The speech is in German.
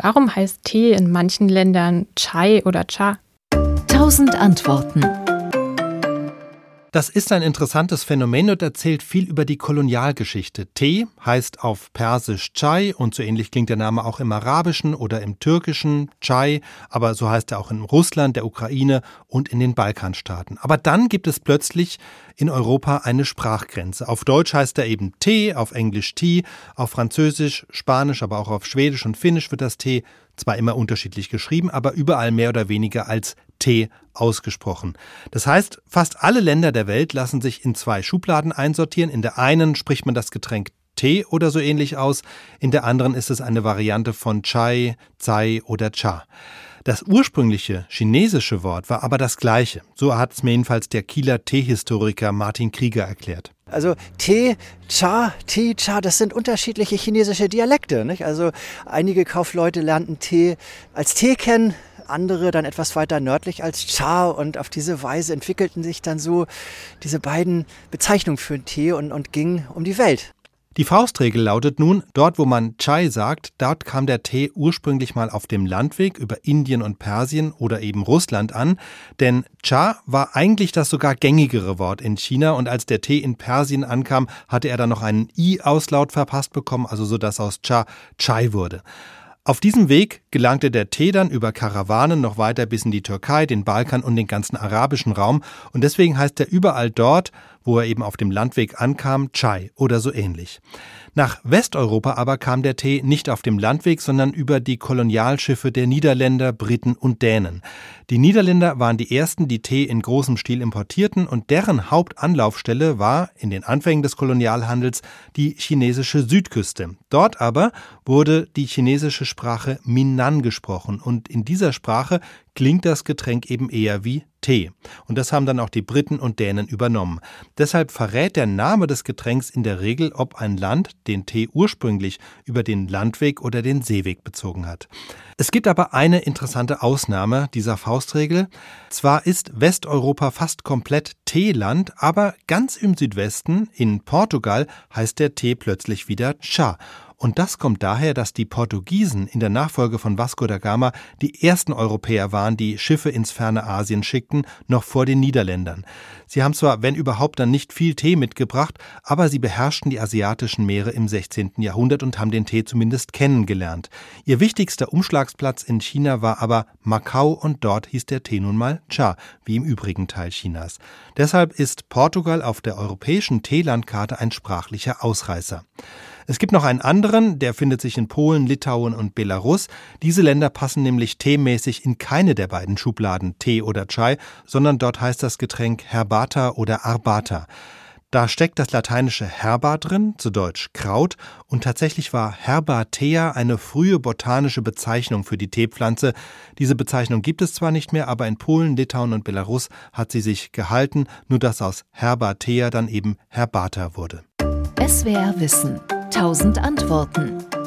Warum heißt Tee in manchen Ländern Chai oder Cha? Tausend Antworten. Das ist ein interessantes Phänomen und erzählt viel über die Kolonialgeschichte. Tee heißt auf Persisch Chai und so ähnlich klingt der Name auch im Arabischen oder im Türkischen Chai, aber so heißt er auch in Russland, der Ukraine und in den Balkanstaaten. Aber dann gibt es plötzlich in Europa eine Sprachgrenze. Auf Deutsch heißt er eben Tee, auf Englisch Tea, auf Französisch, Spanisch, aber auch auf Schwedisch und Finnisch wird das Tee zwar immer unterschiedlich geschrieben, aber überall mehr oder weniger als T ausgesprochen. Das heißt, fast alle Länder der Welt lassen sich in zwei Schubladen einsortieren. In der einen spricht man das Getränk Tee oder so ähnlich aus, in der anderen ist es eine Variante von Chai, Zai oder Cha. Das ursprüngliche chinesische Wort war aber das gleiche. So hat es mir jedenfalls der Kieler Teehistoriker Martin Krieger erklärt. Also Tee, Cha, Tee, Cha, das sind unterschiedliche chinesische Dialekte. Nicht? Also einige Kaufleute lernten Tee als Tee kennen, andere dann etwas weiter nördlich als Cha und auf diese Weise entwickelten sich dann so diese beiden Bezeichnungen für den Tee und, und gingen um die Welt. Die Faustregel lautet nun, dort wo man Chai sagt, dort kam der Tee ursprünglich mal auf dem Landweg über Indien und Persien oder eben Russland an, denn Cha war eigentlich das sogar gängigere Wort in China und als der Tee in Persien ankam, hatte er dann noch einen I-Auslaut verpasst bekommen, also so dass aus Cha Chai wurde. Auf diesem Weg gelangte der Tee dann über Karawanen noch weiter bis in die Türkei, den Balkan und den ganzen arabischen Raum. Und deswegen heißt er überall dort, wo er eben auf dem Landweg ankam, Chai oder so ähnlich. Nach Westeuropa aber kam der Tee nicht auf dem Landweg, sondern über die Kolonialschiffe der Niederländer, Briten und Dänen. Die Niederländer waren die ersten, die Tee in großem Stil importierten und deren Hauptanlaufstelle war in den Anfängen des Kolonialhandels die chinesische Südküste. Dort aber wurde die chinesische Sprache Minnan gesprochen und in dieser Sprache klingt das Getränk eben eher wie Tee. Und das haben dann auch die Briten und Dänen übernommen. Deshalb verrät der Name des Getränks in der Regel, ob ein Land den Tee ursprünglich über den Landweg oder den Seeweg bezogen hat. Es gibt aber eine interessante Ausnahme dieser Faustregel. Zwar ist Westeuropa fast komplett Teeland, aber ganz im Südwesten, in Portugal, heißt der Tee plötzlich wieder Cha. Und das kommt daher, dass die Portugiesen in der Nachfolge von Vasco da Gama die ersten Europäer waren, die Schiffe ins ferne Asien schickten, noch vor den Niederländern. Sie haben zwar, wenn überhaupt, dann nicht viel Tee mitgebracht, aber sie beherrschten die asiatischen Meere im 16. Jahrhundert und haben den Tee zumindest kennengelernt. Ihr wichtigster Umschlagsplatz in China war aber Macau und dort hieß der Tee nun mal Cha, wie im übrigen Teil Chinas. Deshalb ist Portugal auf der europäischen Teelandkarte ein sprachlicher Ausreißer. Es gibt noch einen anderen, der findet sich in Polen, Litauen und Belarus. Diese Länder passen nämlich teemäßig in keine der beiden Schubladen Tee oder Chai, sondern dort heißt das Getränk Herbata oder Arbata. Da steckt das lateinische Herba drin, zu Deutsch Kraut, und tatsächlich war Herbatea eine frühe botanische Bezeichnung für die Teepflanze. Diese Bezeichnung gibt es zwar nicht mehr, aber in Polen, Litauen und Belarus hat sie sich gehalten, nur dass aus Herbatea dann eben Herbata wurde. SWR Wissen. Tausend Antworten.